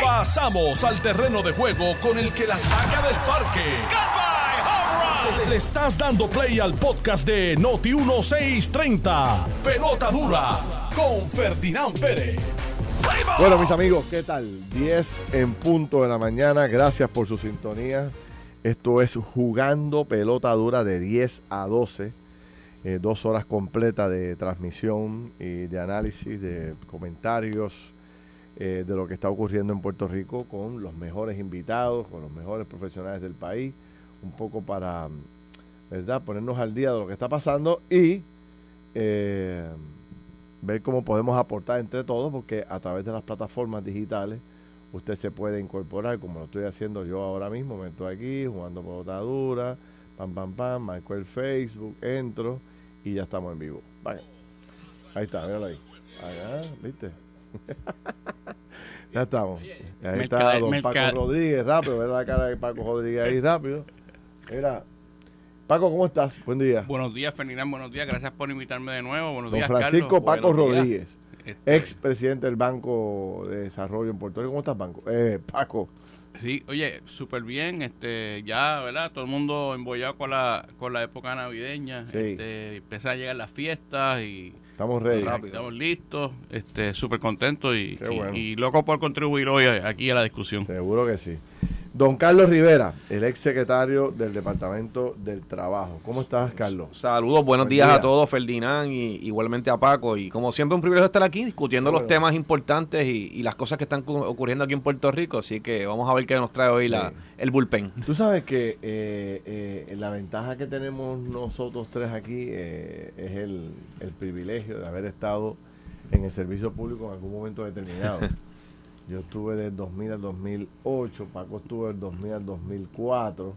Pasamos al terreno de juego con el que la saca del parque. Le estás dando play al podcast de Noti 1630. Pelota dura con Ferdinand Pérez. Bueno, mis amigos, ¿qué tal? 10 en punto de la mañana. Gracias por su sintonía. Esto es jugando pelota dura de 10 a 12. Eh, dos horas completas de transmisión y de análisis, de comentarios eh, de lo que está ocurriendo en Puerto Rico con los mejores invitados, con los mejores profesionales del país, un poco para, ¿verdad?, ponernos al día de lo que está pasando y eh, ver cómo podemos aportar entre todos, porque a través de las plataformas digitales usted se puede incorporar, como lo estoy haciendo yo ahora mismo, me estoy aquí jugando pelota dura, pam, pam, pam, marco el Facebook, entro y ya estamos en vivo. Vaya. Ahí está, míralo ahí. Allá, ¿viste? Ya estamos. Ahí está don Paco Rodríguez, rápido, ver la cara de Paco Rodríguez ahí rápido. Mira, Paco, ¿cómo estás? Buen día. Buenos días, Ferdinand, buenos días. Gracias por invitarme de nuevo. Buenos don días, Francisco Carlos. Paco Buenos. Rodríguez, Este, ex presidente del Banco de Desarrollo en Puerto Rico. ¿Cómo estás, Banco? Eh, Paco. Sí, oye, súper bien. Este, ya, ¿verdad? Todo el mundo embollado con la, con la época navideña. Sí. Este, empieza a llegar las fiestas y Estamos ready. estamos listos. Este, súper contentos y, y- y loco por contribuir hoy aquí a la discusión. Seguro que sí. Don Carlos Rivera, el ex secretario del Departamento del Trabajo. ¿Cómo estás, Carlos? Saludos, buenos Buen días día. a todos, Ferdinand, y igualmente a Paco. Y como siempre, un privilegio estar aquí discutiendo Bueno. los temas importantes y, y las cosas que están cu- ocurriendo aquí en Puerto Rico. Así que vamos a ver qué nos trae hoy la, Sí. el bullpen. Tú sabes que eh, eh, la ventaja que tenemos nosotros tres aquí eh, es el, el privilegio de haber estado en el servicio público en algún momento determinado. Yo estuve del 2000 al 2008, Paco estuvo del 2000 al 2004,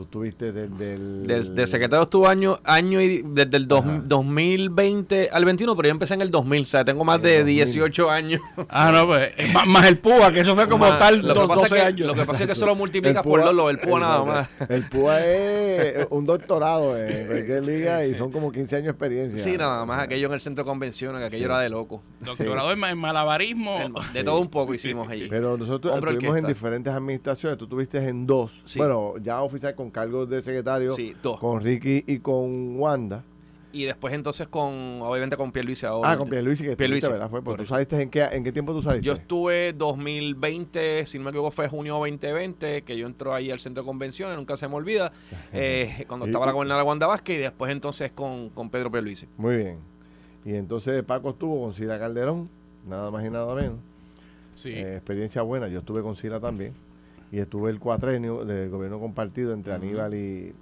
tú estuviste desde el... Del, del secretario estuvo año, año y desde el dos- Ajá. 2020 al 21, pero yo empecé en el 2000, o sea, tengo más En de el 2000. 18 años. Ah, no, pues, eh, más, más el PUA, que eso fue como Más- tal, lo, que dos, pasa 12 es que, años. lo que pasa es que eso lo multiplicas El por PUA- dos, lo del PUA nada más. El PUA es un doctorado en cualquier liga y son como 15 años de experiencia. Sí, nada más aquello en el centro de convenciones, que aquello Sí. era de loco. Doctorado en, ma- en malabarismo. De todo un poco hicimos allí. Pero nosotros Hombre estuvimos en diferentes administraciones. Tú estuviste en dos. Sí. Bueno, ya oficial con cargos de secretario. Sí, dos. Con Ricky y con Wanda. Y después entonces con, obviamente con Pierluisi ahora. Ah, con Pierluisi, que Pierluisi, ¿verdad? Fue, porque tú saliste en qué, en qué tiempo tú saliste? Yo estuve 2020, si no me equivoco fue junio 2020, que yo entro ahí al centro de convenciones, nunca se me olvida, eh, cuando Y- estaba la gobernadora Wanda Vázquez y después entonces con, con Pedro Pierluisi. Muy bien. Y entonces Paco estuvo con Sila Calderón, nada más y nada menos. Sí. Eh, experiencia buena. Yo estuve con Sila también. Y estuve el cuatrenio del gobierno compartido entre Aníbal y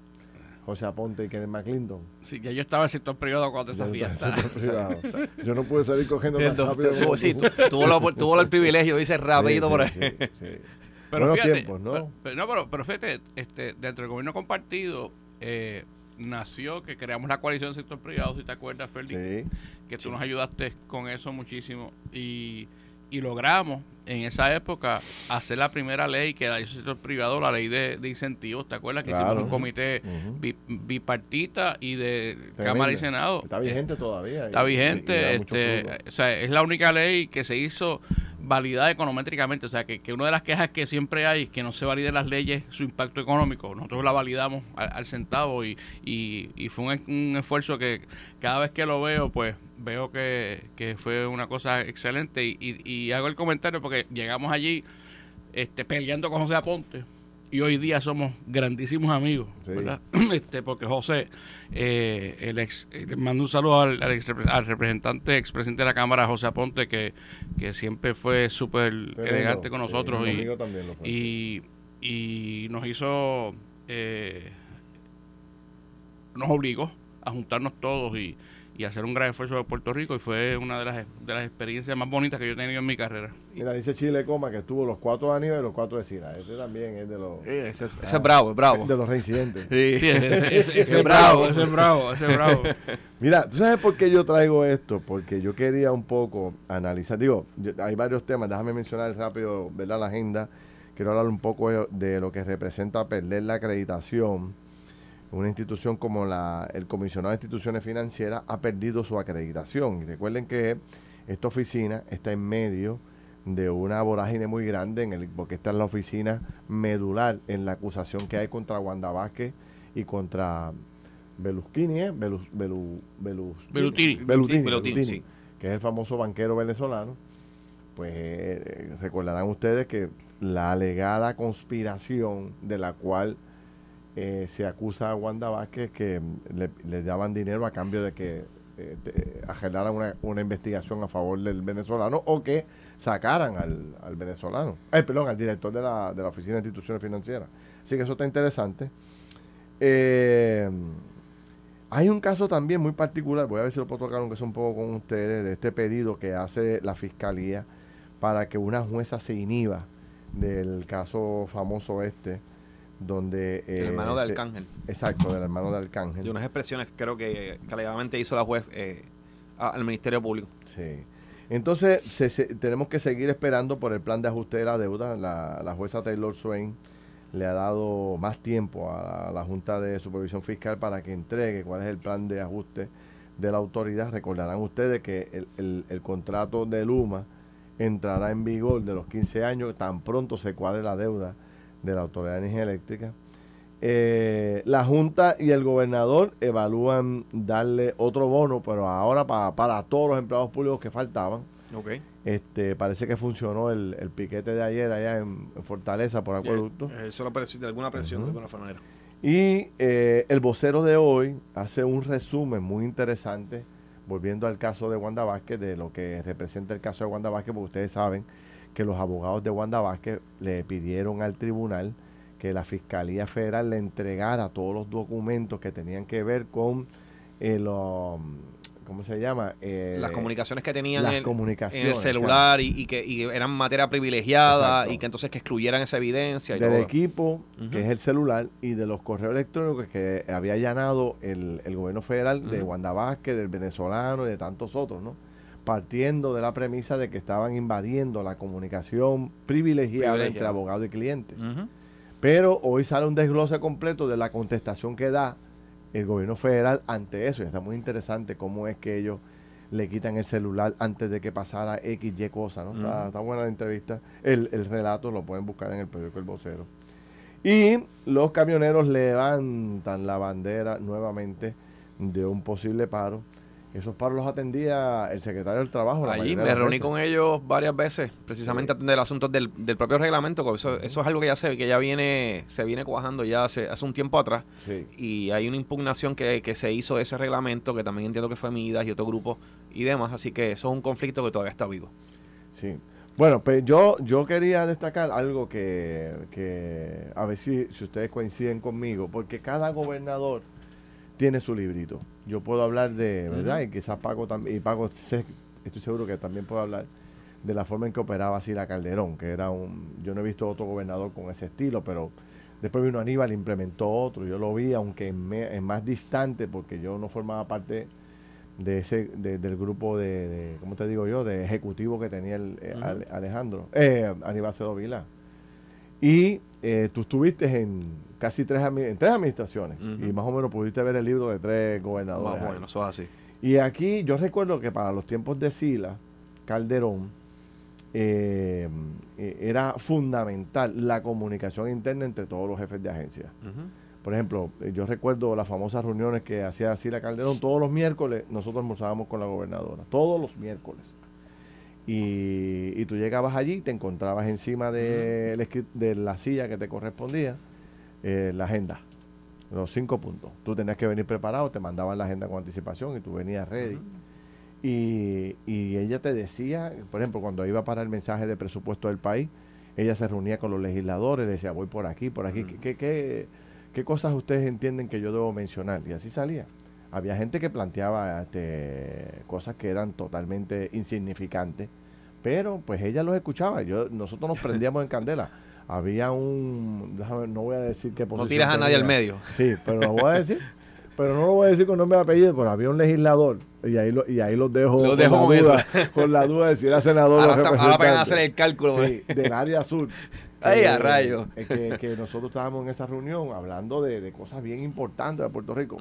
José Aponte y Kenneth McClinton. Sí, ya yo estaba en el sector privado cuando esa fiesta. Yo no pude salir cogiendo tan rápido Tuvo, sí, tuvo, tuvo el privilegio, dice rapidito Sí, por ahí. sí, sí. Pero Buenos fíjate, tiempos, ¿no? Pero, pero- no, pero, pero fíjate, este, dentro del gobierno compartido eh, nació que creamos la coalición del sector privado, si te acuerdas, Félix, Sí. que tú nos ayudaste con eso muchísimo y, y logramos en esa época hacer la primera ley que la hizo el sector privado, la ley de, de incentivos, ¿te acuerdas? Que Claro. hicimos un comité Ujú. bi- bipartita y de. Cámara y Senado. Está vigente todavía. Está vigente, este, o sea, es la única ley que se hizo validada econométricamente, o sea, que, que una de las quejas que siempre hay es que no se validen las leyes su impacto económico, nosotros la validamos al, al centavo y, y, y fue un, un esfuerzo que cada vez que lo veo, pues veo que, que fue una cosa excelente y, y- y hago el comentario porque llegamos allí este, peleando con José Aponte y hoy día somos grandísimos amigos, Sí. ¿verdad? Este, porque José, eh, el ex, eh, mando un saludo al, al, ex- al representante, expresidente de la Cámara, José Aponte, que, que siempre fue súper elegante con nosotros y, lo fue. y, y nos hizo, eh, nos obligó a juntarnos todos y, y hacer un gran esfuerzo de Puerto Rico y fue una de las, de las experiencias más bonitas que yo he tenido en mi carrera. Mira, dice Chile Coma que estuvo los cuatro de Aníbal y los cuatro de. Este también es de los, Ese, ese es bravo, es bravo. de los reincidentes. Sí. Sí, ese, ese- ese- ese Ese es bravo, ese es bravo, ese es bravo. Mira, ¿tú sabes por qué yo traigo esto? Porque yo quería un poco analizar, digo, yo- hay varios temas, déjame mencionar rápido, ¿verdad? La agenda. Quiero hablar un poco de, de lo que representa perder la acreditación. Una institución como la, el comisionado de instituciones financieras ha perdido su acreditación. Y recuerden que esta oficina está en medio de una vorágine muy grande, en el, porque esta es la oficina medular en la acusación que hay contra Wanda Vázquez y contra Belusquini, ¿eh? Belus, Belu, Belus, Belutini. Belutini, Belutini, Belutini, sí. que es el famoso banquero venezolano. Pues eh, recordarán ustedes que la alegada conspiración de la cual eh, se acusa a Wanda Vázquez que le, le daban dinero a cambio de que eh, una, una investigación a favor del venezolano o que sacaran al, al venezolano, eh, perdón, al director de la, de la Oficina de Instituciones Financieras. Así que eso está interesante. Eh, hay un caso también muy particular, voy a ver si lo puedo tocar aunque sea un poco con ustedes, de este pedido que hace la Fiscalía para que una jueza se inhiba del caso famoso este, donde... El eh, hermano de se- Arcángel. Exacto, del hermano de Arcángel. De unas expresiones que creo que, alegadamente hizo la juez eh, al Ministerio Público. Sí. Entonces, se- se- tenemos que seguir esperando por el plan de ajuste de la deuda. La, la jueza Taylor Swain le ha dado más tiempo a la, Junta de Supervisión Fiscal para que entregue cuál es el plan de ajuste de la autoridad. Recordarán ustedes que el, el- el contrato de Luma entrará en vigor de los 15 años tan pronto se cuadre la deuda de la Autoridad de Energía Eléctrica. Eh, la Junta y el gobernador evalúan darle otro bono, pero ahora para, para todos los empleados públicos que faltaban. Ok. Este, parece que funcionó el, el piquete de ayer allá en, en Fortaleza por acueducto. Eso lo de alguna presión Ujú. de alguna manera. Y eh, el vocero de hoy hace un resumen muy interesante, volviendo al caso de Wanda Vázquez, de lo que representa el caso de Wanda Vázquez, porque ustedes saben que los abogados de Wanda Vázquez le pidieron al tribunal que la Fiscalía Federal le entregara todos los documentos que tenían que ver con el, um, ¿cómo se llama? Eh, Las comunicaciones que tenían las en, comunicaciones, en el o sea, celular y, y que y eran materia privilegiada Exacto. y que entonces que excluyeran esa evidencia y del todo. equipo, que es el celular, y de los correos electrónicos que había allanado el, el gobierno federal de. Wanda Vázquez, del venezolano y de tantos otros, ¿no? Partiendo de la premisa de que estaban invadiendo la comunicación privilegiada, entre abogado y cliente. Pero hoy sale un desglose completo de la contestación que da el gobierno federal ante eso. Y está muy interesante cómo es que ellos le quitan el celular antes de que pasara X, Y cosa. ¿no? Está buena la entrevista. El, el relato lo pueden buscar en el periódico El Vocero. Y los camioneros levantan la bandera nuevamente de un posible paro. Esos paros los atendía el secretario del Trabajo. Allí me reuní veces. con ellos varias veces, precisamente a atender asuntos del, del propio reglamento, eso, eso es algo que ya se, que ya viene, se viene cuajando ya hace, hace un tiempo atrás. Sí. Y hay una impugnación que, que se hizo de ese reglamento, que también entiendo que fue Midas y otro grupo y demás, así que eso es un conflicto que todavía está vivo. Sí. Bueno, pues yo, yo quería destacar algo que, que a ver si, si ustedes coinciden conmigo, porque cada gobernador tiene su librito. Yo puedo hablar de, ¿verdad? Y quizás Paco también, y Paco sé- estoy seguro que también puedo hablar de la forma en que operaba Sila Calderón, que era un, yo no he visto otro gobernador con ese estilo, pero después vino Aníbal, implementó otro, yo lo vi, aunque en, me- en más distante, porque yo no formaba parte de ese de- del grupo de, de, ¿cómo te digo yo? de ejecutivo que tenía el. Ale- Alejandro, eh, Aníbal Cedo Vila. Y eh, tú estuviste en casi tres, en tres administraciones y más o menos pudiste ver el libro de tres gobernadores. Más bueno, eso es así. Y aquí yo recuerdo que para los tiempos de Sila, Calderón, eh, eh, era fundamental la comunicación interna entre todos los jefes de agencia. Por ejemplo, eh, yo recuerdo las famosas reuniones que hacía Sila Calderón todos los miércoles, nosotros almorzábamos con la gobernadora, todos los miércoles. Y, y tú llegabas allí y te encontrabas encima de, la silla que te correspondía eh, la agenda, los cinco puntos. Tú tenías que venir preparado, te mandaban la agenda con anticipación y tú venías ready. Y, y ella te decía, por ejemplo, cuando iba para el mensaje de presupuesto del país, ella se reunía con los legisladores, le decía, voy por aquí, por aquí. ¿qué, qué, qué cosas ustedes entienden que yo debo mencionar? Y así salía. Había gente que planteaba este, cosas que eran totalmente insignificantes, pero pues ella los escuchaba. Yo, nosotros nos prendíamos en candela. Había un, déjame, no voy a decir qué No posición tiras a nadie al medio. Sí, pero lo voy a decir. Pero no lo voy a decir con nombre y apellido, pero había un legislador y ahí, lo, y ahí los dejo, Los dejo la con duda, con la duda de si era senador Ahora, o está- ahora van a hacer representante. el cálculo. Sí, del área sur. Ay, a Eh, rayos. eh, Que, que nosotros estábamos en esa reunión hablando de, de cosas bien importantes de Puerto Rico.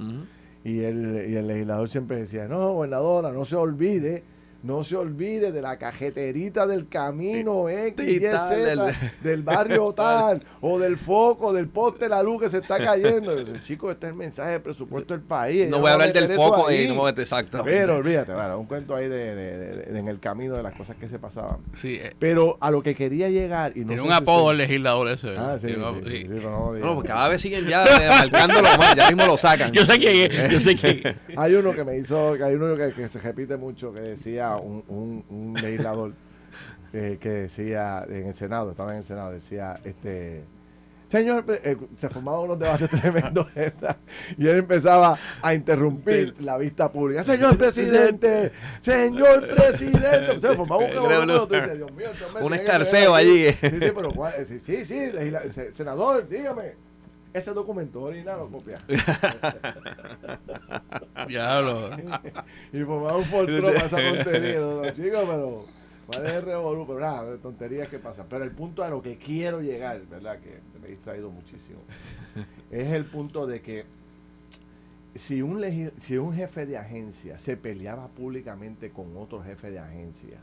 Y el, y el legislador siempre decía, no, gobernadora, no se olvide no se olvide de la cajeterita del camino X, tal, del- barrio tal, o del foco, del poste de la luz que se está cayendo. Chicos, este es el mensaje del presupuesto del país. No voy a hablar del foco ahí. no a exacto. Pero olvídate, bueno, un cuento ahí de, de- de- de- en el camino de las cosas que se pasaban. Sí, eh, Pero a lo que quería llegar y no tiene un apodo el legislador ese. Ah, sí, sí, no pues cada vez siguen ya eh, marcándolo más, ya mismo lo sacan. Yo sé quién es, yo sé. Hay uno que me hizo, que hay uno que, que se repite mucho, que decía un, un, un legislador eh, que decía en el Senado, estaba en el Senado, decía, este, señor, pre- eh, se formaban unos debates tremendos y él empezaba a interrumpir la vista pública. Señor presidente, señor presidente. Se formaba un Dios mío, este Un escarceo allí. Sí, sí, pero. Eh, sí, sí, senador, dígame. Ese documento original lo copia. Diablo. y formaba un foltrón para esa tontería. No, no, chicos, pero ¿cuál es el revolú? Pero nada, de tonterías que pasan. Pero el punto a lo que quiero llegar, ¿verdad? Que me he distraído muchísimo. es el punto de que si un, si un jefe de agencia se peleaba públicamente con otro jefe de agencia,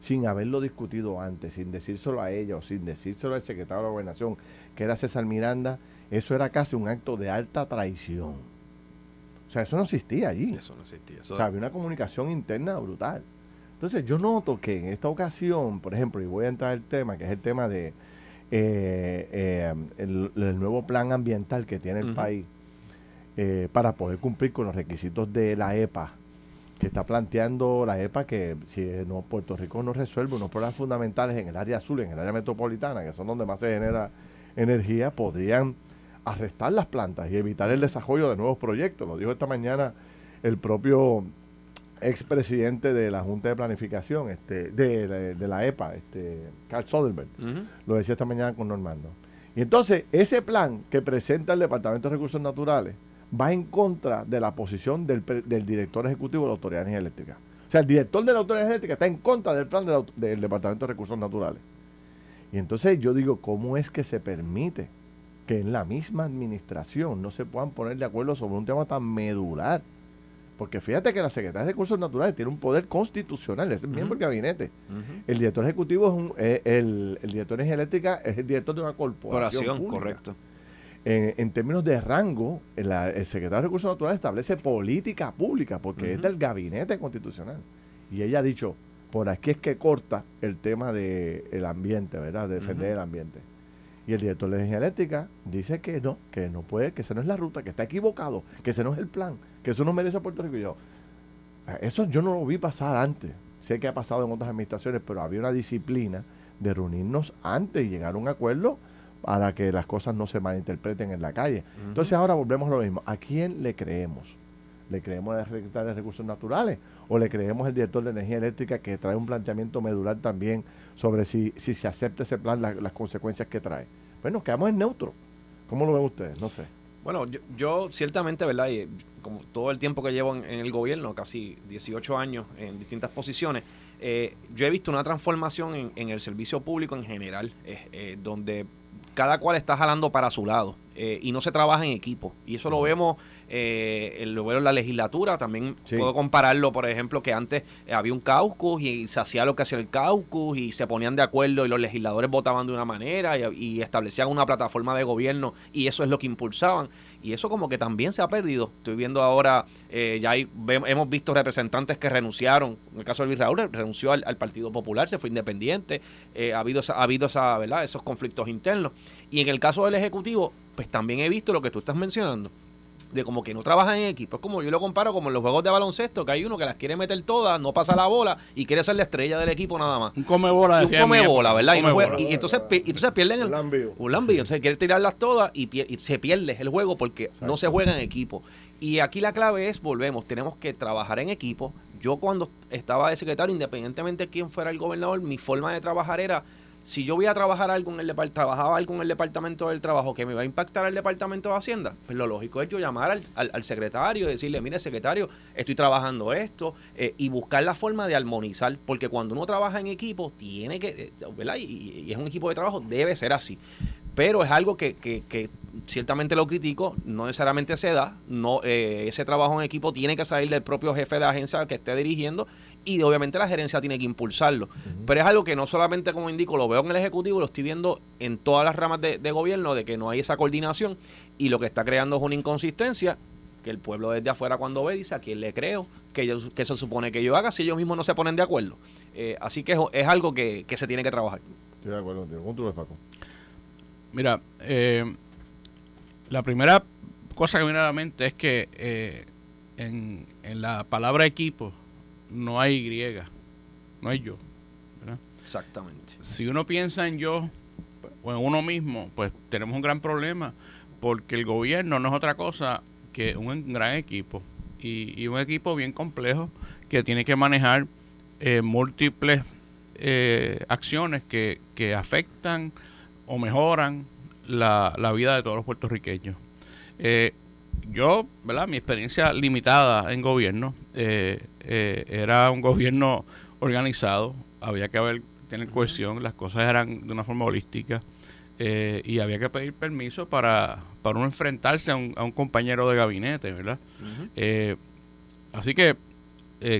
sin haberlo discutido antes, sin decírselo a ella o sin decírselo al secretario de la gobernación, que era César Miranda, eso era casi un acto de alta traición. O sea, eso no existía allí. Eso no existía. Eso, O sea, había una comunicación interna brutal. Entonces, yo noto que en esta ocasión, por ejemplo, y voy a entrar al tema, que es el tema de eh, eh, el, el nuevo plan ambiental que tiene el país eh, para poder cumplir con los requisitos de la EPA, que está planteando la EPA que si no Puerto Rico no resuelve unos problemas fundamentales en el área azul, en el área metropolitana, que son donde más se genera energía, podrían arrestar las plantas y evitar el desarrollo de nuevos proyectos. Lo dijo esta mañana el propio expresidente de la Junta de Planificación, este, de, de- de la EPA, este, Carl Soderbergh. Ujú. Lo decía esta mañana con Normando. Y entonces, ese plan que presenta el Departamento de Recursos Naturales va en contra de la posición del, director ejecutivo de la Autoridad de Energía Eléctrica. O sea, el director de la Autoridad de Energía Eléctrica está en contra del plan de la aut- del Departamento de Recursos Naturales. Y entonces yo digo, ¿cómo es que se permite que en la misma administración no se puedan poner de acuerdo sobre un tema tan medular? Porque fíjate que la Secretaría de Recursos Naturales tiene un poder constitucional, es el miembro del gabinete. El director ejecutivo es un, eh, el, el director de energía eléctrica es el director de una corporación. Oración, pública. correcto. En, en términos de rango, el, la- el secretario de Recursos Naturales establece política pública porque es del gabinete constitucional. Y ella ha dicho, por aquí es que corta el tema del ambiente, ¿verdad? De defender el ambiente. Y el director de energía eléctrica dice que no, que no puede, que ese no es la ruta, que está equivocado, que ese no es el plan, que eso no merece a Puerto Rico. Y yo, "Ah, eso yo no lo vi pasar antes. Sé que ha pasado en otras administraciones, pero había una disciplina de reunirnos antes y llegar a un acuerdo para que las cosas no se malinterpreten en la calle. Entonces ahora volvemos a lo mismo. ¿A quién le creemos? ¿Le creemos al secretario de Recursos Naturales o le creemos al director de Energía Eléctrica que trae un planteamiento medular también sobre si, si se acepta ese plan, la- las consecuencias que trae? Pues nos quedamos en neutro. ¿Cómo lo ven ustedes? No sé. Bueno, yo, yo ciertamente, ¿verdad? Y como todo el tiempo que llevo en, en el gobierno, casi 18 años en distintas posiciones, eh, yo he visto una transformación en, en el servicio público en general, eh, eh, donde cada cual está jalando para su lado y no se trabaja en equipo. Y eso lo vemos, eh, en la legislatura, también Sí. puedo compararlo, por ejemplo, que antes eh, había un caucus y se hacía lo que hacía el caucus y se ponían de acuerdo y los legisladores votaban de una manera y, y establecían una plataforma de gobierno y eso es lo que impulsaban. Y eso como que también se ha perdido. Estoy viendo ahora, eh, ya hay, hemos visto representantes que renunciaron. En el caso de Luis Raúl, re- renunció al, al Partido Popular, se fue independiente. Eh, ha habido, esa- ha habido esa, ¿verdad? esos conflictos internos. Y en el caso del Ejecutivo, pues también he visto lo que tú estás mencionando. De como que no trabajan en equipo. Es como yo lo comparo como en los juegos de baloncesto, que hay uno que las quiere meter todas, no pasa la bola y quiere ser la estrella del equipo nada más. Un come bola. Y un come bola, ¿verdad? Y, come no juega- bola. y entonces, y entonces pierden el, Un lambío. Entonces quiere tirarlas todas y, pier- y se pierde el juego porque no se juega en equipo. Y aquí la clave es, volvemos, tenemos que trabajar en equipo. Yo cuando estaba de secretario, independientemente de quién fuera el gobernador, mi forma de trabajar era, si yo voy a trabajar algo en el departamento, algo en el departamento del trabajo que me va a impactar al departamento de Hacienda, pues lo lógico es yo llamar al, al- secretario y decirle, mire secretario, estoy trabajando esto, eh, y buscar la forma de armonizar, porque cuando uno trabaja en equipo, tiene que, eh, ¿verdad? Y, y es un equipo de trabajo, debe ser así. Pero es algo que, que- que ciertamente lo critico, no necesariamente se da, no, eh, ese trabajo en equipo tiene que salir del propio jefe de la agencia que esté dirigiendo y obviamente la gerencia tiene que impulsarlo. Pero es algo que no solamente, como indico, lo veo en el Ejecutivo, lo estoy viendo en todas las ramas de, de gobierno, de que no hay esa coordinación y lo que está creando es una inconsistencia que el pueblo desde afuera cuando ve dice a quién le creo, que, yo, que se supone que yo haga si ellos mismos no se ponen de acuerdo. Eh, así que es, es algo que, que se tiene que trabajar. Estoy de acuerdo contigo. ¿Cómo tú ves, Paco? Mira, eh, la primera cosa que me viene a la mente es que eh, en, en la palabra equipo no hay Y, no hay yo. ¿verdad? Exactamente. Si uno piensa en yo o en uno mismo, pues tenemos un gran problema porque el gobierno no es otra cosa que un gran equipo y, y un equipo bien complejo que tiene que manejar eh, múltiples eh, acciones que, que afectan o mejoran la, la vida de todos los puertorriqueños. Eh, yo, ¿verdad? Mi experiencia limitada en gobierno eh, eh, era un gobierno organizado, había que haber, tener cohesión, las cosas eran de una forma holística eh, y había que pedir permiso para, para uno enfrentarse a un, a un compañero de gabinete, ¿verdad? Eh, así que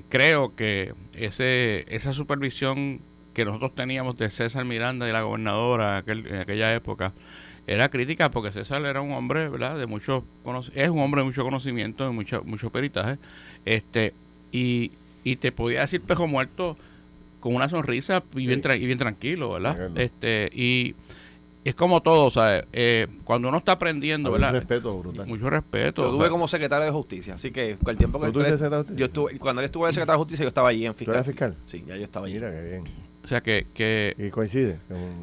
creo que ese, esa supervisión que nosotros teníamos de César Miranda y la gobernadora en, aquel- en aquella época era crítica porque César era un hombre, ¿verdad? De mucho es un hombre de mucho conocimiento, de mucho, mucho peritaje, este y, y te podía decir pejo muerto con una sonrisa y, bien, Sí. tra- y bien tranquilo, ¿verdad? Este y es como todo, ¿sabes? Eh, cuando uno está aprendiendo, Había ¿verdad? respeto brutal. Mucho respeto. Lo o tuve como secretario de justicia, así que con el tiempo que ¿Pero tú él- eres secretario de justicia? yo estuve, cuando él estuvo de secretario de justicia, yo estaba allí en ¿Tú fiscal. eres fiscal? Sí, ya yo estaba allí. Mira, qué bien. O sea que, que Y coincide.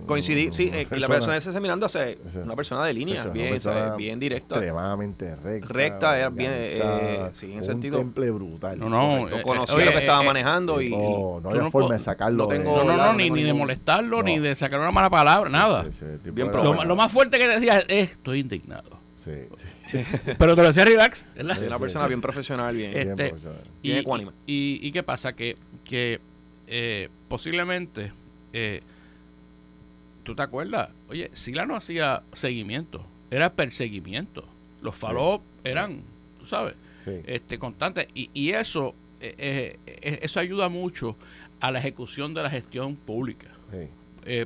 Coincidí, sí, una eh, y la persona de César Miranda es Esa- una persona de línea, bien, bien directa. Extremadamente recta. Recta, era bien, eh, sí, en un sentido- temple brutal. No, no, eh, conocía oye, lo que estaba eh, manejando y, no, no había no forma po- de sacarlo. no tengo- No, no, la- no, no ni, ni de molestarlo, No. ni de sacar una mala palabra, nada. Sí, sí, Bien Lo, lo más fuerte que decía es, estoy indignado. Sí, sí, Pero te lo decía relax. Sí, una persona bien profesional, bien. Eh, bien Este, profesional. Y, Bien ecuánime. y- y qué pasa? Que, que eh, posiblemente, eh, ¿tú te acuerdas? Oye, Sila no hacía seguimiento, era perseguimiento. Los follow eran, tú sabes, Sí. este, constantes. Y, y eso, eh, eh, eso ayuda mucho a la ejecución de la gestión pública. sí. Eh,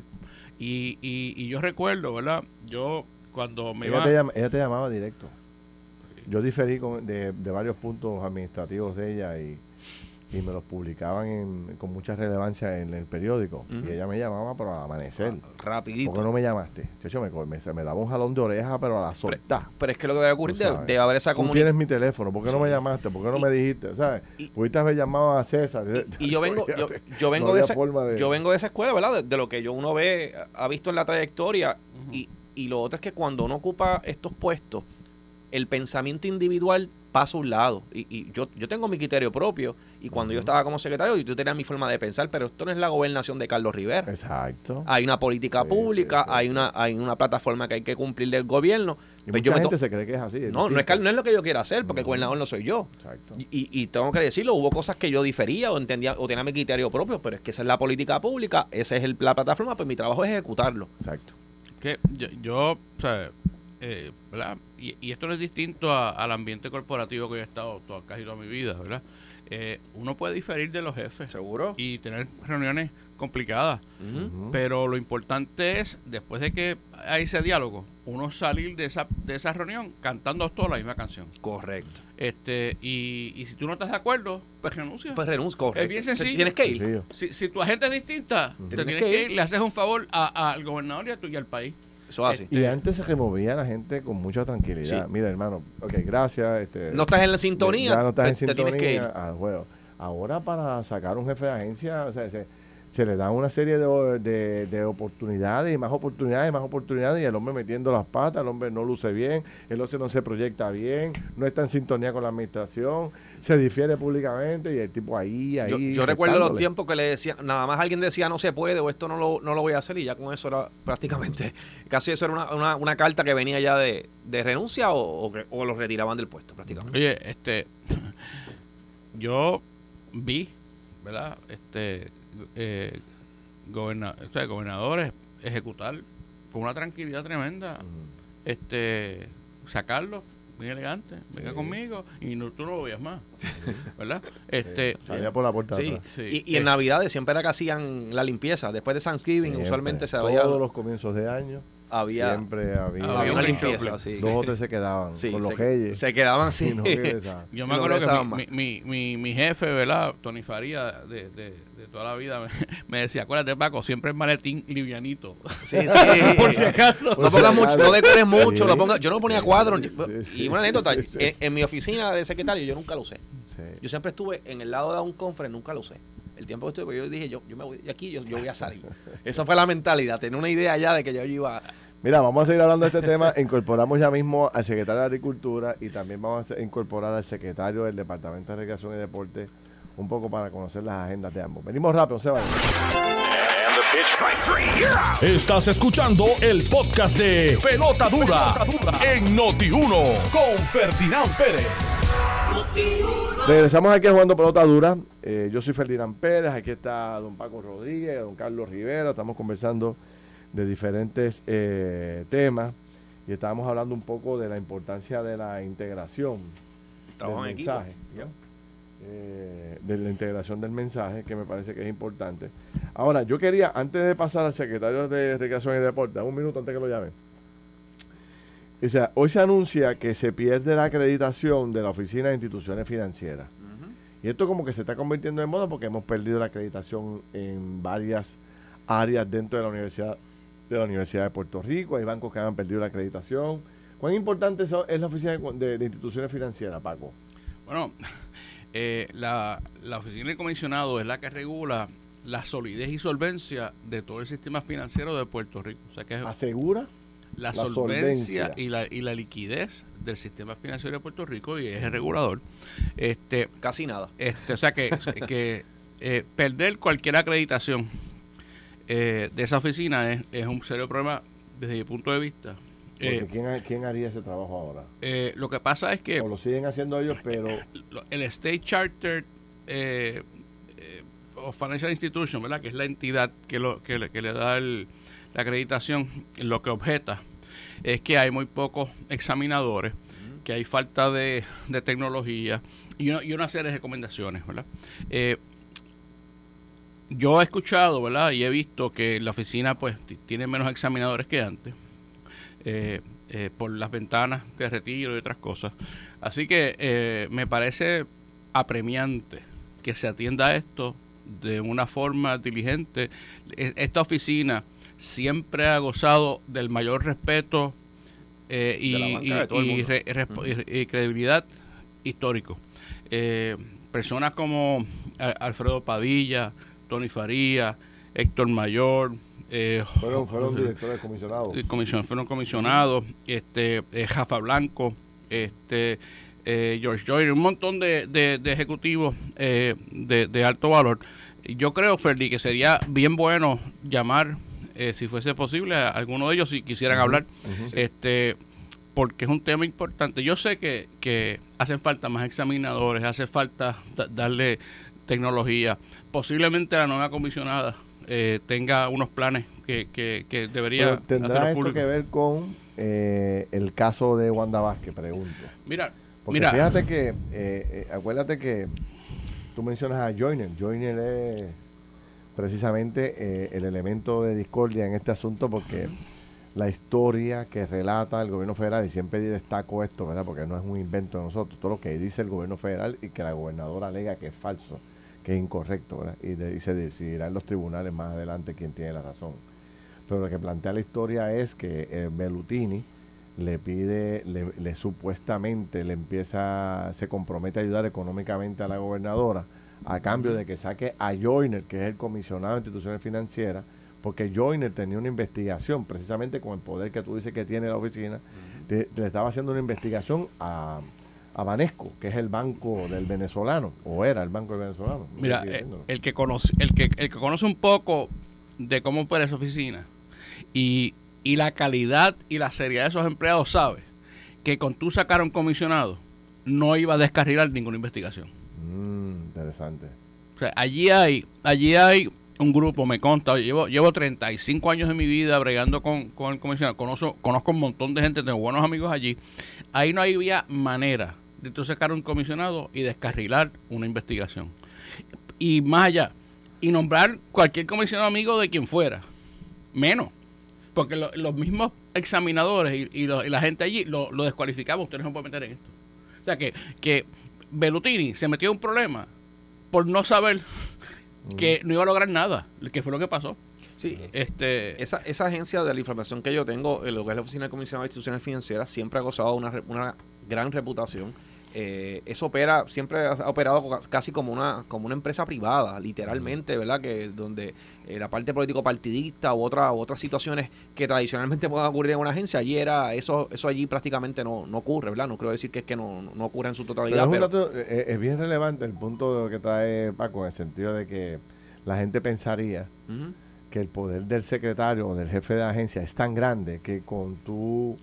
y, y, y yo recuerdo, ¿verdad? Yo cuando me Ella, iba... te llama- ella te llamaba directo. Yo diferí con- de, de varios puntos administrativos de ella y, y me los publicaban en- con mucha relevancia en el periódico. Y ella me llamaba pero al amanecer. Rapidito. ¿Por qué no me llamaste? Chacho, me, me- me daba un jalón de oreja, pero a la solta. Pero es que lo que debe ocurrir debe, debe haber esa Tú comunicación. tienes mi teléfono, ¿por qué no me llamaste? ¿Por qué no Y- me dijiste? ¿Sabes? y- Pudiste haber llamado a César. Y yo vengo, yo, vengo no de esa, de- yo vengo de esa escuela, ¿verdad? De, de lo que yo uno ve, ha visto en la trayectoria. y, y lo otro es que cuando uno ocupa estos puestos, el pensamiento individual pasa a un lado. Y, y yo, yo tengo mi criterio propio. Y cuando yo estaba como secretario, yo tenía mi forma de pensar, pero esto no es la gobernación de Carlos Rivera. Exacto. Hay una política Sí, pública, sí, sí, hay una hay una plataforma que hay que cumplir del gobierno. y pues mucha yo me to- gente se cree que es así. no, no es, que- no es lo que yo quiero hacer, porque el gobernador no soy yo. Exacto. Y, y- y tengo que decirlo, hubo cosas que yo difería o entendía o tenía mi criterio propio, pero es que esa es la política pública, esa es el, la plataforma, pues mi trabajo es ejecutarlo. Exacto. que yo, yo, o sea, eh, ¿verdad? Y, y esto no es distinto a- al ambiente corporativo que yo he estado toda- casi toda mi vida, ¿verdad? Eh, uno puede diferir de los jefes ¿Seguro? y tener reuniones complicadas, pero lo importante es, después de que hay ese diálogo, uno salir de esa, de esa reunión cantando todos la misma canción. Correcto. Este, y, y si tú no estás de acuerdo, pues renuncia. Pues renuncio, correcto. Es bien sencillo. Tienes que ir. Si, si tu agente es distinta, te Tienes tienes que que ir. le haces un favor a- al gobernador y, a tu- y al país. Eso es así. Y antes se removía la gente con mucha tranquilidad. Sí. Mira, hermano, ok, gracias. Este, No estás en la sintonía, Ya no estás en te sintonía. tienes que ir. al juego. Ahora para sacar un jefe de agencia, o sea, se, se le dan una serie de, de- de oportunidades y más oportunidades, más oportunidades y el hombre metiendo las patas, el hombre no luce bien, el hombre no se proyecta bien, no está en sintonía con la administración, se difiere públicamente y el tipo ahí, ahí. Yo, yo recuerdo los tiempos que le decía, nada más alguien decía no se puede o esto no lo, no lo voy a hacer y ya con eso era prácticamente, casi eso era una, una, una carta que venía ya de, de renuncia o, o, que- o los retiraban del puesto prácticamente. Oye, este, yo vi, ¿verdad? Este, eh, goberna- o sea, gobernadores ejecutar con una tranquilidad tremenda, Ujú. este, sacarlos muy elegante, venga conmigo y no, tú no lo veías más, ¿verdad? Este, Salía por la puerta de Sí. Y, y en Navidades siempre era que hacían la limpieza. Después de Thanksgiving, Siempre. usualmente se había, Todos los comienzos de año había, siempre había, una un limpieza. Sí. dos o tres se quedaban Sí, con los se, reyes se quedaban así. no. Yo me No acuerdo que mi, mi, mi jefe, ¿verdad? Tony Faría, de, de, de toda la vida, me, me decía, acuérdate, Paco, siempre el maletín livianito. Sí, sí. Por si acaso. No pongas mucho, no decores mucho, Sí. no ponga- yo no ponía Sí, cuadros. sí, sí, y una anécdota, sí, sí. En, en mi oficina de secretario yo nunca lo usé. Sí. Yo siempre estuve en el lado de un conference, nunca lo usé. El tiempo que estuve, pues yo dije, yo, yo me voy de aquí, yo, yo voy a salir. Esa fue la mentalidad, tener una idea ya de que yo iba... Mira, vamos a seguir hablando de este tema. Incorporamos ya mismo al secretario de Agricultura y también vamos a incorporar al secretario del Departamento de Recreación y Deporte un poco para conocer las agendas de ambos. Venimos rápido, se van. Estás escuchando el podcast de Pelota Dura, en Noti1 con Ferdinand Pérez. Regresamos aquí a Jugando Pelota Dura. Eh, yo soy Ferdinand Pérez, aquí está don Paco Rodríguez, don Carlos Rivera. Estamos conversando de diferentes eh, temas y estábamos hablando un poco de la importancia de la integración Trabajo del en equipo. mensaje, ¿no? Eh, de la integración del mensaje, que me parece que es importante. Ahora, yo quería, antes de pasar al secretario de Recreación y Deporte, un minuto antes que lo llame. O sea, hoy se anuncia que se pierde la acreditación de la Oficina de Instituciones Financieras. Y esto como que se está convirtiendo en moda porque hemos perdido la acreditación en varias áreas dentro de la Universidad de la Universidad de Puerto Rico. Hay bancos que han perdido la acreditación. ¿Cuán importante es la Oficina de, de- de Instituciones Financieras, Paco? Bueno, eh, la, la oficina del comisionado es la que regula la solidez y solvencia de todo el sistema financiero de Puerto Rico. O sea que ¿Asegura? la, la solvencia, solvencia. y la, y la liquidez del sistema financiero de Puerto Rico y es el regulador. Este, Casi nada. este, o sea que, que eh, perder cualquier acreditación eh, de esa oficina es, es un serio problema desde mi punto de vista. Porque Eh, ¿quién, ha- quién haría ese trabajo ahora? eh, lo que pasa es que O lo siguen haciendo ellos, pero el State Chartered eh, eh, of Financial Institution, ¿verdad? que es la entidad que, lo, que, le, que le da el- la acreditación, lo que objeta es que hay muy pocos examinadores, que hay falta de, de tecnología y una, y una serie de recomendaciones. ¿verdad? Eh, yo he escuchado ¿verdad? y he visto que la oficina pues t- tiene menos examinadores que antes. Eh, eh, por las ventanas de retiro y otras cosas. Así que eh, me parece apremiante que se atienda a esto de una forma diligente. E- Esta oficina siempre ha gozado del mayor respeto eh, y, re- resp- credibilidad histórico. Eh, personas como Alfredo Padilla, Tony Faría, Héctor Mayor, eh, fueron, fueron José- directores comisionados. comisión, fueron comisionados, este, eh, Jafa Blanco, este, eh, George Joyner, un montón de, de- de ejecutivos eh, de, de alto valor. Yo creo, Ferdi, que sería bien bueno llamar, eh, si fuese posible, a alguno de ellos si quisieran hablar, este, porque es un tema importante. Yo sé que, que hacen falta más examinadores, hace falta da- darle tecnología. Posiblemente la nueva comisionada eh, tenga unos planes que, que, que debería Pero ¿Tendrá esto que ver con eh, el caso de Wanda Vázquez? Pregunto. Mira, Porque mira, fíjate que, eh, eh, acuérdate que tú mencionas a Joyner. Joyner es precisamente eh, el elemento de discordia en este asunto porque la historia que relata el gobierno federal, y siempre destaco esto, ¿verdad? Porque no es un invento de nosotros, todo lo que dice el gobierno federal y que la gobernadora alega que es falso, que es incorrecto, ¿verdad? Y, de- y se decidirá en los tribunales más adelante quién tiene la razón. Pero lo que plantea la historia es que eh, Bellutini le pide, le, le supuestamente le empieza, se compromete a ayudar económicamente a la gobernadora a cambio de que saque a Joyner, que es el comisionado de instituciones financieras, porque Joyner tenía una investigación, precisamente con el poder que tú dices que tiene la oficina, te- le estaba haciendo una investigación a, a Banesco, que es el banco del venezolano, o era el banco del venezolano. mira, eh, el que conoce, el que, el que conoce un poco de cómo opera esa oficina y, y la calidad y la seriedad de esos empleados sabe que con tú sacar a un comisionado no iba a descarrilar ninguna investigación. Mm, interesante. O sea, allí hay, allí hay un grupo, me consta, llevo, llevo 35 años de mi vida bregando con, con el comisionado, conozco, conozco un montón de gente, tengo buenos amigos allí. Ahí no había manera de tú sacar un comisionado y descarrilar una investigación. Y más allá, y nombrar cualquier comisionado amigo de quien fuera, menos. Porque los mismos examinadores y, la gente allí lo, lo descualificamos, ustedes no pueden meter en esto. O sea que, que Bellutini se metió en un problema por no saber que no iba a lograr nada, que fue lo que pasó. Sí, este, esa, esa agencia de la información que yo tengo, en lo que es la Oficina de Comisión de Instituciones Financieras, siempre ha gozado una, una gran reputación eh, eso opera, siempre ha operado casi como una, como una empresa privada, literalmente, ¿verdad? Que donde eh, la parte político partidista u otra, otras situaciones que tradicionalmente puedan ocurrir en una agencia, allí era, eso, eso allí prácticamente no, no ocurre, ¿verdad? No creo decir que es que no, no ocurre en su totalidad. Pero, eh, es, bien relevante el punto que trae Paco, en el sentido de que la gente pensaría que el poder del secretario o del jefe de agencia es tan grande que con tu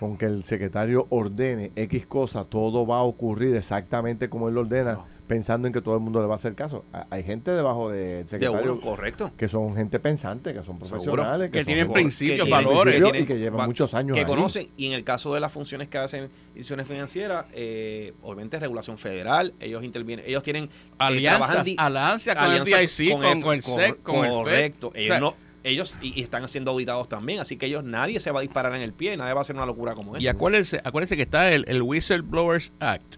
con que el secretario ordene X cosa, todo va a ocurrir exactamente como él lo ordena, pensando en que todo el mundo le va a hacer caso. Hay gente debajo del secretario correcto. que son gente pensante, que son profesionales, que, tienen principios, valores y que llevan muchos años. Que conocen, y en el caso de las funciones que hacen instituciones financieras, eh, obviamente regulación federal, ellos intervienen, ellos tienen eh, alianzas, alianzas con el DIC, con, el SEC, con el Correcto, ellos no ellos y, están siendo auditados también, así que ellos nadie se va a disparar en el pie, nadie va a hacer una locura como esa. Y acuérdense, acuérdense que está el, el Whistleblowers Act,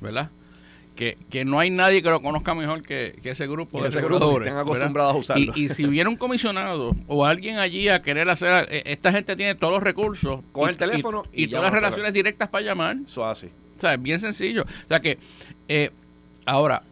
¿verdad? Que, que, no hay nadie que lo conozca mejor que, ese grupo de ese grupo estén acostumbrados a usarlo. Y, si viene un comisionado o alguien allí a querer hacer, eh, esta gente tiene todos los recursos. Con el teléfono y, todas las relaciones directas para llamar. Eso así. O sea, es bien sencillo. O sea que, eh, ahora,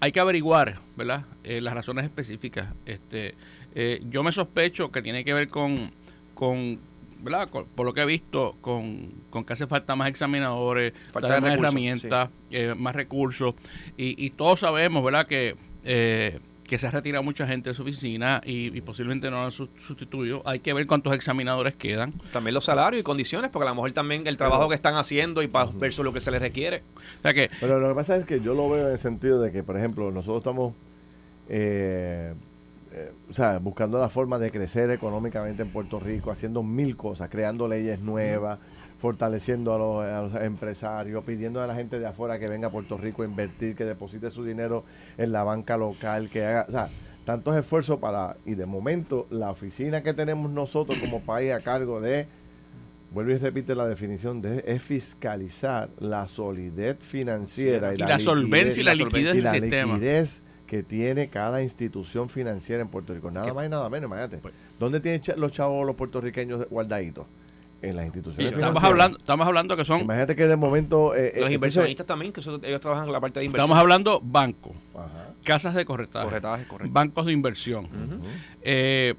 hay que averiguar, ¿verdad? Eh, las razones específicas. Este, eh, yo me sospecho que tiene que ver con, con ¿verdad? por lo que he visto, con, con, que hace falta más examinadores, falta más herramientas, eh, más recursos. Y, y, todos sabemos, ¿verdad?, que, eh, que se ha retirado mucha gente de su oficina y, posiblemente no lo han sustituido. Hay que ver cuántos examinadores quedan. También los salarios y condiciones, porque a lo mejor también el trabajo que están haciendo y para versus lo que se les requiere. que, Pero lo que pasa es que yo lo veo en el sentido de que, por ejemplo, nosotros estamos... Eh, eh, o sea, buscando la forma de crecer económicamente en Puerto Rico, haciendo mil cosas, creando leyes nuevas, fortaleciendo a los, empresarios, pidiendo a la gente de afuera que venga a Puerto Rico a invertir, que deposite su dinero en la banca local, que haga, o sea, tantos esfuerzos para, y de momento la oficina que tenemos nosotros como país a cargo de, vuelvo y repite la definición, de, es fiscalizar la solidez financiera y, la, solvencia y la liquidez, del sistema que tiene cada institución financiera en Puerto Rico. Nada más y nada menos, imagínate. Pues ¿Dónde tienen los chavos los puertorriqueños guardaditos? En las instituciones estamos hablando Estamos hablando que son... Imagínate que de momento... Eh, eh, los inversionistas también, que ellos trabajan en la parte de inversión. Estamos hablando bancos, casas de corretaje, bancos de inversión, eh,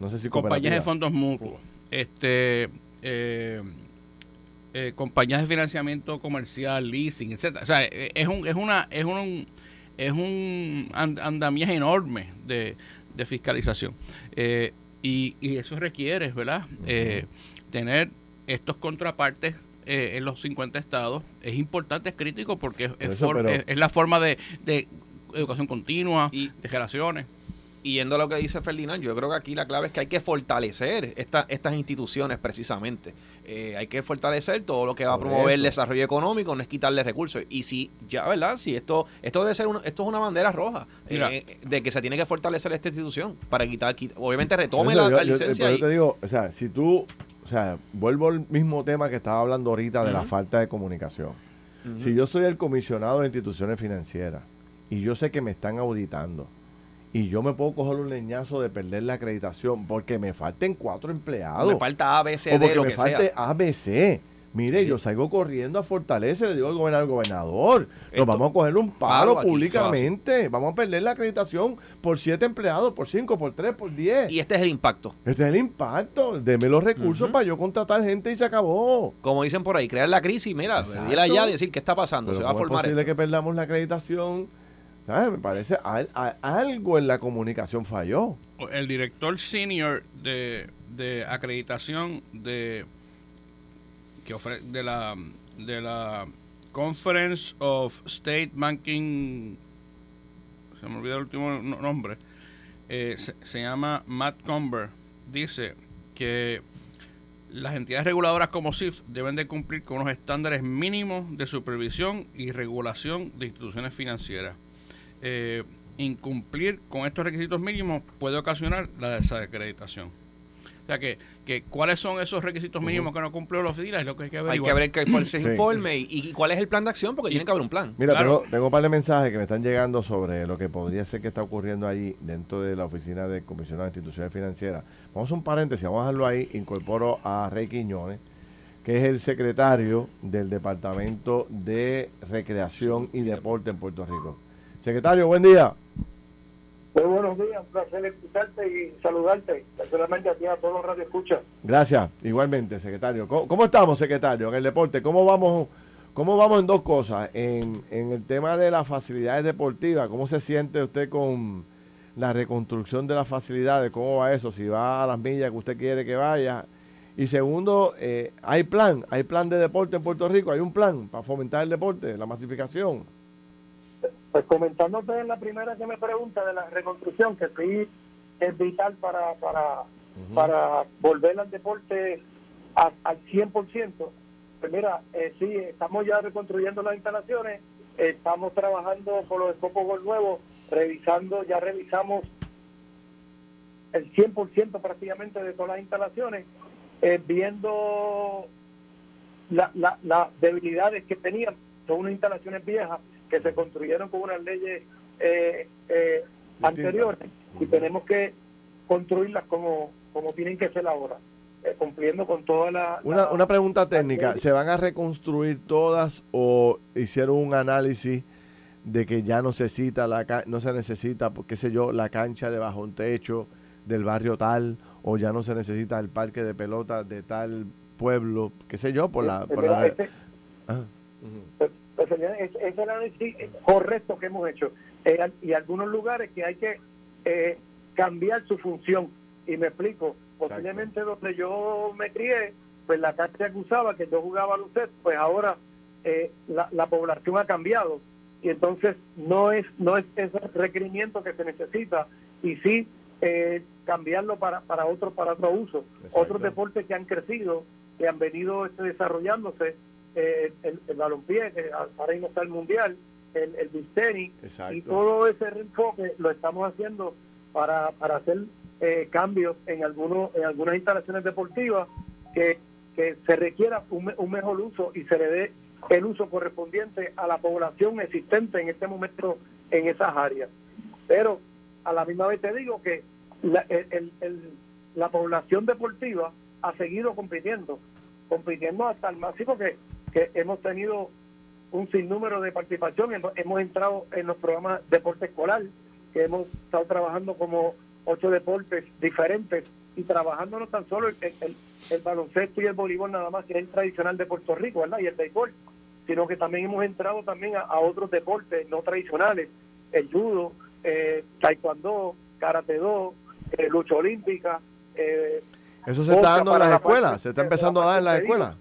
no sé si compañías de fondos mutuos, este... compañías de financiamiento comercial, leasing, etcétera. O sea, es un, es una, es un, es un andamiaje enorme de, fiscalización. Eh, y, eso requiere, ¿verdad? Eh, tener estos contrapartes eh, en los 50 estados es importante, es crítico porque es, es, la forma de, de educación continua, y, de generaciones. Y yendo a lo que dice Ferdinand, yo creo que aquí la clave es que hay que fortalecer esta, estas instituciones precisamente. Eh, hay que fortalecer todo lo que va a promover el desarrollo económico, no es quitarle recursos. Y si, ya, ¿verdad? Si esto, esto debe ser esto es una bandera roja eh, de que se tiene que fortalecer esta institución para quitar, obviamente retome la, licencia. Yo, te digo, o sea, si tú, o sea, vuelvo al mismo tema que estaba hablando ahorita de la falta de comunicación. Si yo soy el comisionado de instituciones financieras y yo sé que me están auditando, y yo me puedo coger un leñazo de perder la acreditación porque me falten cuatro empleados. Me falta ABC, o porque lo me que falte ABC. Mire, yo salgo corriendo a Fortaleza le digo al gobernador, gobernador, nos vamos a coger un paro, públicamente. Vamos a perder la acreditación por siete empleados, por cinco, por tres, por diez. Y este es el impacto. Este es el impacto. Deme los recursos para yo contratar gente y se acabó. Como dicen por ahí, crear la crisis, mira, ir allá y decir qué está pasando. se va a formar. Es posible que perdamos la acreditación me parece algo en la comunicación falló. El director senior de, acreditación de que de la de la Conference of State Banking se me olvidó el último nombre eh, se, llama Matt Comber, dice que las entidades reguladoras como CIF deben de cumplir con unos estándares mínimos de supervisión y regulación de instituciones financieras. Eh, incumplir con estos requisitos mínimos puede ocasionar la desacreditación sea que, que cuáles son esos requisitos mínimos que no cumplió la oficina es lo que hay que ver. Hay que ver cuál es ese informe y, cuál es el plan de acción, porque tiene que haber un plan. Mira, tengo, tengo, un par de mensajes que me están llegando sobre lo que podría ser que está ocurriendo allí dentro de la oficina de comisionado de instituciones financieras. Vamos a un paréntesis, vamos a dejarlo ahí. Incorporo a Rey Quiñones, que es el secretario del Departamento de Recreación y Deporte en Puerto Rico. Secretario, buen día. Muy buenos días, un placer escucharte y saludarte, personalmente a ti a todos los radio escucha. Gracias, igualmente, secretario. ¿Cómo, estamos, secretario, en el deporte? ¿Cómo vamos, cómo vamos en dos cosas? En, en el tema de las facilidades deportivas, ¿cómo se siente usted con la reconstrucción de las facilidades? ¿Cómo va eso? Si va a las millas que usted quiere que vaya. Y segundo, eh, ¿hay plan? ¿Hay plan de deporte en Puerto Rico? ¿Hay un plan para fomentar el deporte, la masificación? Pues comentándote en la primera que me pregunta de la reconstrucción, que sí es vital para, para, para volver al deporte al 100%, pues mira, eh, sí, estamos ya reconstruyendo las instalaciones, estamos trabajando con los escopos nuevos, revisando, ya revisamos el 100% prácticamente de todas las instalaciones, eh, viendo las la, debilidades que tenían, son unas instalaciones viejas, que se construyeron con unas leyes eh, eh, anteriores y tenemos que construirlas como, como tienen que ser ahora. Eh, cumpliendo con toda la, Una, una pregunta técnica, ¿se van a reconstruir todas o hicieron un análisis de que ya no se necesita la no se necesita, qué sé yo, la cancha de bajo un techo del barrio tal o ya no se necesita el parque de pelota de tal pueblo, qué sé yo, por la... Por la es, es el análisis correcto que hemos hecho. Eh, y algunos lugares que hay que eh, cambiar su función. Y me explico, posiblemente donde yo me crié, pues la cancha que usaba, que yo jugaba al usted, pues ahora eh, la, la, población ha cambiado. Y entonces no es no es ese requerimiento que se necesita, y sí cambiarlo para, para, otro, para otro uso. Otros deportes que han crecido, que han venido este, desarrollándose, eh, el, el, balompié, que ahora mismo está el mundial, el, el y todo ese enfoque lo estamos haciendo para, para hacer eh, cambios en algunos en algunas instalaciones deportivas que, que se requiera un, un, mejor uso y se le dé el uso correspondiente a la población existente en este momento en esas áreas. Pero a la misma vez te digo que la, el, la población deportiva ha seguido compitiendo, compitiendo hasta el máximo que que hemos tenido un sinnúmero de participación, hemos, entrado en los programas deporte escolar, que hemos estado trabajando como ocho deportes diferentes y trabajando no tan solo el, el, baloncesto y el voleibol nada más, que es el tradicional de Puerto Rico, ¿verdad? Y el béisbol, sino que también hemos entrado también a, otros deportes no tradicionales, el judo, eh, taekwondo, karate do, eh, lucha olímpica. Eh, Eso se está dando en las escuelas, se está empezando a dar en las escuelas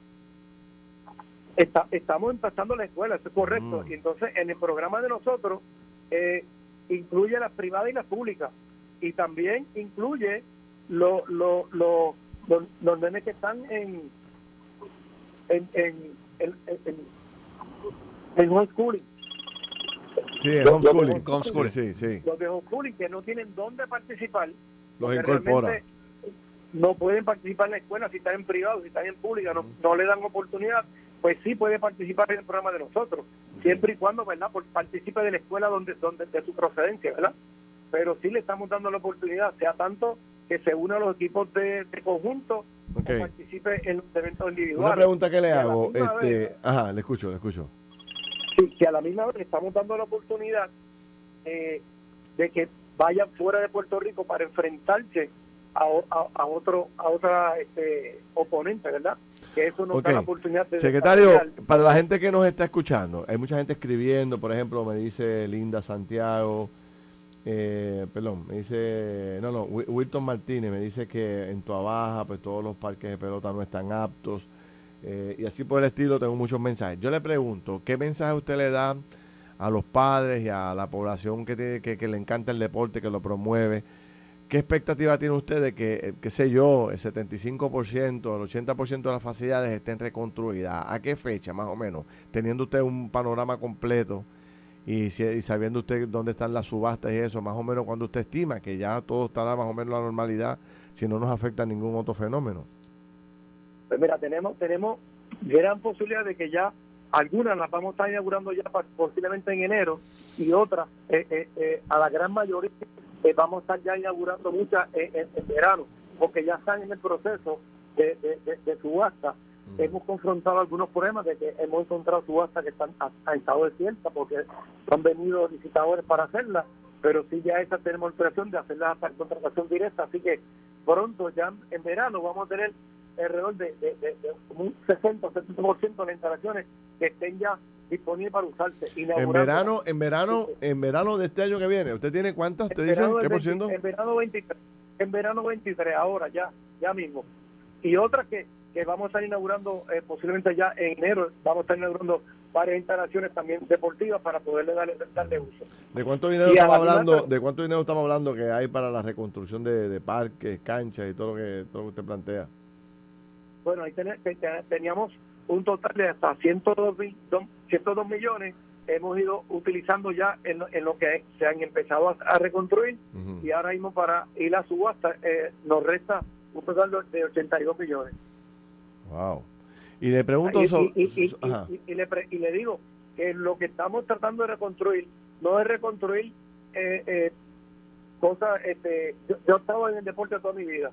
estamos empezando la escuela, eso es correcto. Mm. Y entonces en el programa de nosotros eh, incluye las privadas y las públicas. Y también incluye lo, lo, lo, los nenes que están en en, en, en, en, homeschooling. Sí, en homeschooling. homeschooling. Sí, sí. Los de homeschooling que no tienen dónde participar. Los incorpora. No pueden participar en la escuela si están en privado, si están en pública, no, no le dan oportunidad pues sí puede participar en el programa de nosotros, siempre y cuando, ¿verdad?, Por, participe de la escuela donde, donde de su procedencia, ¿verdad? Pero sí le estamos dando la oportunidad, sea tanto que se una a los equipos de, conjunto o participe en los eventos individuales. Una pregunta que le hago, este, ajá, le escucho, le escucho. Sí, que a la misma vez le estamos dando la oportunidad eh, de que vaya fuera de Puerto Rico para enfrentarse a, a, otro a otra este, oponente, ¿verdad? Que eso nos da la oportunidad de Secretario, para la gente que nos está escuchando, hay mucha gente escribiendo, por ejemplo, me dice Linda Santiago, eh, perdón, me dice, no, no, Wilton Martínez me dice que en Tuabaja, pues todos los parques de pelota no están aptos, eh, y así por el estilo tengo muchos mensajes. Yo le pregunto, ¿qué mensaje usted le da a los padres y a la población que, tiene, que, que le encanta el deporte, que lo promueve? ¿Qué expectativa tiene usted de que, eh, qué sé yo, el 75%, el 80% de las facilidades estén reconstruidas? ¿A qué fecha, más o menos? Teniendo usted un panorama completo y, sabiendo usted dónde están las subastas y eso, más o menos cuando usted estima que ya todo estará más o menos la normalidad, si no nos afecta ningún otro fenómeno. Pues mira, tenemos, tenemos gran posibilidad de que ya algunas las vamos a estar inaugurando ya posiblemente en enero y otras, eh, eh, a la gran mayoría, vamos a estar ya inaugurando muchas en, verano, porque ya están en el proceso de, de, subasta. Mm. Hemos confrontado algunos problemas de que hemos encontrado subastas que están a, estado desiertas porque han venido visitadores para hacerlas, pero sí ya esa tenemos la operación de hacerlas para contratación directa, así que pronto ya en verano vamos a tener alrededor de, un 60 o 70% de las instalaciones que estén ya disponibles para usarse. En verano, en verano, en verano de este año que viene, ¿usted tiene cuántas? ¿Usted dice qué por ciento? En verano 23, en verano 23, ahora ya, ya mismo. Y otra que, que vamos a estar inaugurando eh, posiblemente ya en enero, vamos a estar inaugurando varias instalaciones también deportivas para poderle darle, darle uso. ¿De cuánto dinero estamos hablando? ¿De cuánto dinero estamos hablando que hay para la reconstrucción de, de parques, canchas y todo lo que todo lo que usted plantea? Bueno, ahí teníamos un total de hasta 102, 102 millones. Hemos ido utilizando ya en, lo que se han empezado a, reconstruir y ahora mismo para ir a subasta eh, nos resta un total de 82 millones. Wow. Y le pregunto... Y, le, digo que lo que estamos tratando de reconstruir no es reconstruir eh, eh, cosas... Este, yo, he estado en el deporte toda mi vida,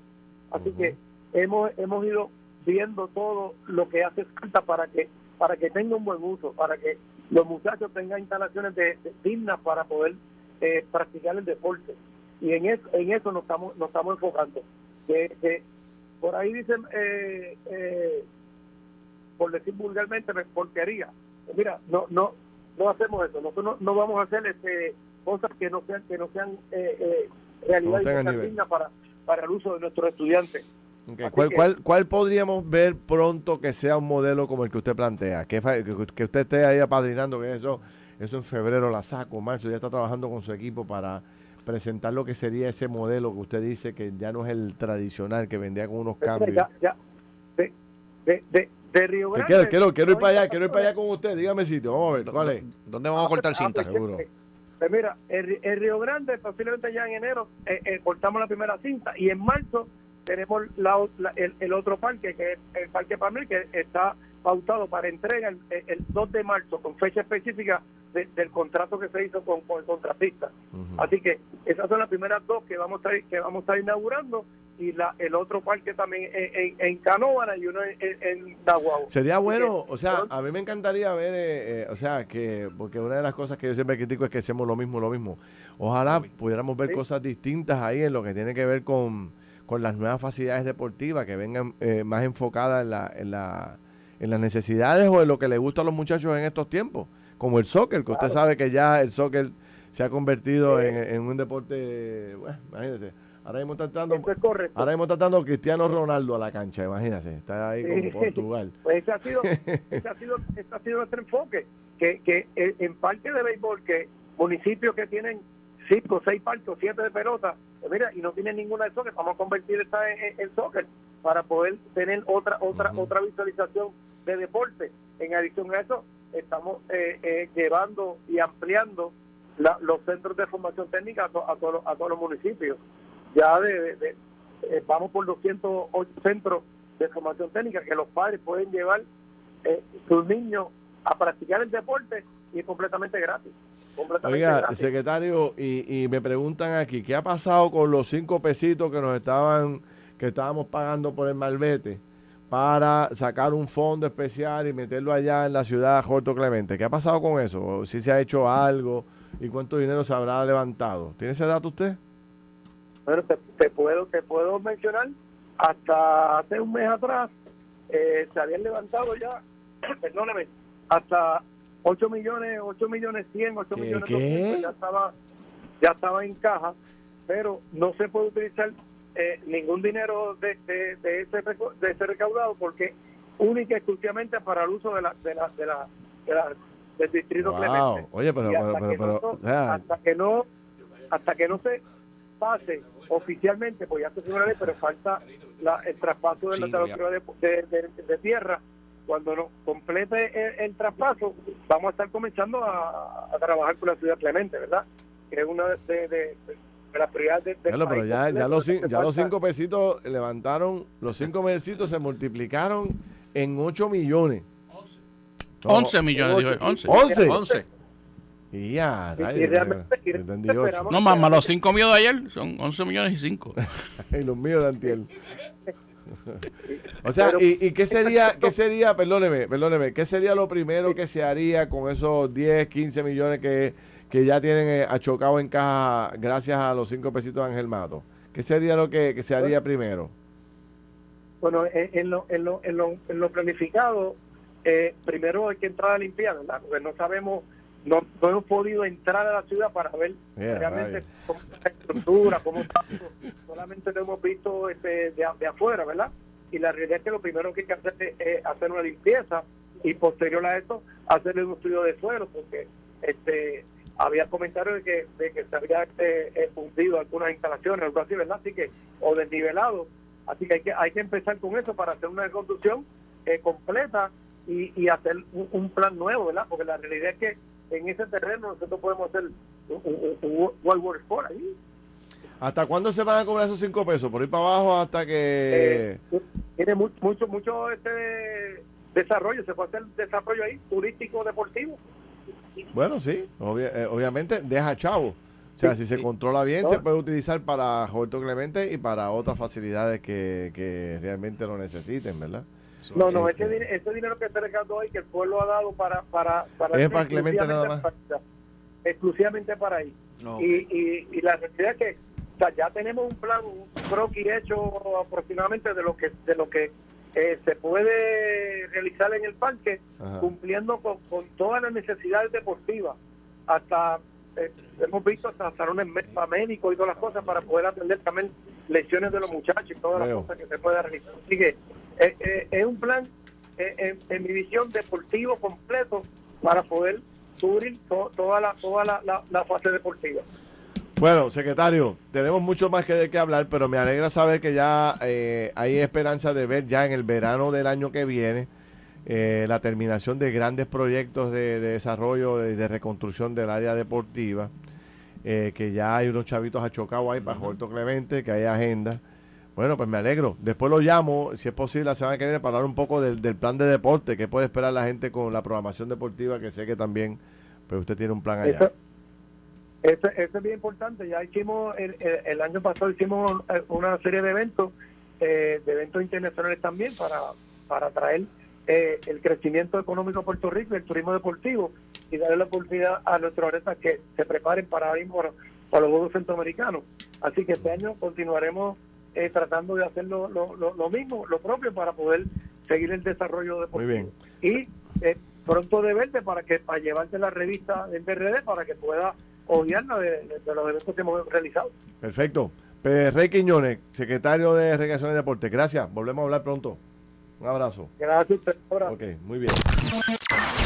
así que hemos, hemos ido viendo todo lo que hace falta para que para que tenga un buen uso, para que los muchachos tengan instalaciones de, dignas para poder eh, practicar el deporte. Y en eso, en eso nos estamos nos estamos enfocando. Que, por ahí dicen, eh, eh, por decir vulgarmente, porquería. Mira, no no no hacemos eso. Nosotros no, vamos a hacer este, cosas que no sean que no sean realidad y dignas para para el uso de nuestros estudiantes. ¿Cuál, cuál, ¿Cuál podríamos ver pronto que sea un modelo como el que usted plantea? Que, que usted esté ahí apadrinando, que eso, eso en febrero la saco, marzo, ya está trabajando con su equipo para presentar lo que sería ese modelo que usted dice que ya no es el tradicional, que vendía con unos cambios. Ya, De, de, de, Río Grande. Quiero, quiero, quiero, ir para allá, quiero ir para allá con usted. Dígame sitio, vamos a ver, ¿cuál es? ¿Dónde vamos a cortar ah, cinta? Pues, Seguro. Pues mira, el, Río Grande posiblemente ya en enero eh, eh, cortamos la primera cinta y en marzo tenemos el, otro parque, que es el Parque Pamir, que está pautado para entrega el, 2 de marzo, con fecha específica del contrato que se hizo con, el contratista. Así que esas son las primeras dos que vamos a, que vamos a estar inaugurando y la, el otro parque también en, en, y uno en, en Sería bueno, o sea, a mí me encantaría ver, eh, eh, o sea, que, porque una de las cosas que yo siempre critico es que hacemos lo mismo, lo mismo. Ojalá pudiéramos ver cosas distintas ahí en lo que tiene que ver con con las nuevas facilidades deportivas que vengan eh, más enfocadas en, la, en, la, en las necesidades o en lo que les gusta a los muchachos en estos tiempos, como el soccer, que usted sabe que ya el soccer se ha convertido en, un deporte, bueno, imagínese. Ahora mismo está tratando, ahora mismo está dando Cristiano Ronaldo a la cancha, imagínese, está ahí como Portugal. Pues ese ha sido, ese ha sido, ese ha sido nuestro enfoque, que, que en parque de béisbol, que municipios que tienen cinco, seis parques, siete de pelota, pues mira, y no tiene ninguna de soccer, vamos a convertir esta en, soccer para poder tener otra otra otra visualización de deporte. En adición a eso, estamos eh, eh, llevando y ampliando los centros de formación técnica a, todos, a todos los municipios. Ya de, eh, vamos por 208 centros de formación técnica que los padres pueden llevar sus niños a practicar el deporte y es completamente gratis. Oiga, secretario, y, y, me preguntan aquí, ¿qué ha pasado con los cinco pesitos que nos estaban, que estábamos pagando por el malvete para sacar un fondo especial y meterlo allá en la ciudad de Jorto Clemente? ¿Qué ha pasado con eso? ¿Si se ha hecho algo y cuánto dinero se habrá levantado? ¿Tiene ese dato usted? Bueno, te, puedo, te puedo mencionar, hasta hace un mes atrás eh, se habían levantado ya, perdóneme, hasta 8 millones, 8 millones 100, 8 millones ya estaba, ya estaba en caja, pero no se puede utilizar eh, ningún dinero de, de, de, ese, de ese recaudado porque única y exclusivamente para el uso de la, de la, de la, del distrito Clemente. Oye, pero, hasta, pero, que no, hasta que no hasta que no se pase oficialmente, pues ya se ley, pero falta la, el traspaso de, Sí, la de, de- de- de tierra. Cuando nos complete el, el traspaso, vamos a estar comenzando a, a trabajar con la ciudad Clemente, ¿verdad? Que es una de, de, de- de las prioridades de, del pero país ya, los, ya cinco pesitos levantaron, los cinco pesitos se multiplicaron en 8 millones. No, 11 millones, dijo él, 11. 11. 11. Y ya, y rayos, realmente- y realmente No, más, más los 5 míos de ayer son 11 millones y 5. Y los míos de Antiel. O sea, Pero- ¿y, y qué sería, qué sería, perdóneme, perdóneme, qué sería lo primero que se haría con esos 10, 15 millones que, que ya tienen eh, achocado en caja gracias a los cinco pesitos de Ángel Mato? ¿Qué sería lo que, que se haría primero? Bueno, en, en lo, en, lo, en, lo, en lo planificado, eh, primero hay que entrar a limpiar, ¿verdad? Porque no sabemos, no, no hemos podido entrar a la ciudad para ver Yeah, realmente cómo está la estructura, cómo está. Solamente lo hemos visto este, de, de afuera, ¿verdad? Y la realidad es que lo primero que hay que hacer es, hacer una limpieza y posterior a esto hacerle un estudio de suelo, porque este había comentarios de que, de que se había este, eh, hundido algunas instalaciones, algo así, ¿verdad? Así que, o desnivelado. Así que hay que, hay que empezar con eso para hacer una reconstrucción eh, completa y, y hacer un, un plan nuevo, ¿verdad? Porque la realidad es que en ese terreno nosotros podemos hacer un, un, un World War Sport ahí. ¿Hasta cuándo se van a cobrar esos cinco pesos? ¿Por ir para abajo hasta que...? Eh, tiene mu- mucho, mucho este desarrollo, se puede hacer desarrollo ahí, turístico, deportivo. Bueno, sí, obvia- eh, obviamente deja chavo. O sea, si se controla bien, No. se puede utilizar para Roberto Clemente y para otras facilidades que, que realmente lo necesiten, ¿verdad? No, no, ese, dinero, ese dinero que está regalando ahí, que el pueblo ha dado para... para, para Es para Clemente nada más. para- exclusivamente para ahí. No. Y, y, y la realidad es que o sea, ya tenemos un plan, un croquis hecho aproximadamente de lo que de lo que eh, se puede realizar en el parque, Ajá. cumpliendo con, con todas las necesidades deportivas. Hasta eh, hemos visto hasta salones médicos y todas las cosas para poder atender también lesiones de los muchachos y todas Veo. las cosas que se pueda realizar. Así que eh, eh, es un plan, eh, en, mi visión, deportivo completo para poder cubrir to- toda la toda la, fase deportiva. Bueno, secretario, tenemos mucho más que de qué hablar, pero me alegra saber que ya hay esperanza de ver ya en el verano del año que viene la terminación de grandes proyectos de, de desarrollo y de, reconstrucción del área deportiva, que ya hay unos chavitos achocados ahí para Roberto Clemente, que hay agenda. Bueno, pues me alegro. Después lo llamo, si es posible, la semana que viene para hablar un poco del, del plan de deporte, que puede esperar la gente con la programación deportiva, que sé que también pues usted tiene un plan allá. Eso, eso, eso es bien importante. Ya hicimos, el, el- año pasado hicimos eh, una serie de eventos, eh, de eventos internacionales también, para, para traer eh, el crecimiento económico a Puerto Rico y el turismo deportivo y darle la oportunidad a nuestros atletas que se preparen para, mismo para, para los Juegos Centroamericanos. Así que este año continuaremos eh, tratando de hacer lo, lo, lo- mismo, lo propio, para poder seguir el desarrollo deportivo. bien. Y eh, pronto de verte para que para llevarte la revista del DRD para que pueda odiarla de, de- de los eventos que hemos realizado. Perfecto. Pues, Rey Quiñones, secretario de Recreación y Deporte. Gracias. Volvemos a hablar pronto. Un abrazo. Gracias. Ahora. Ok, muy bien.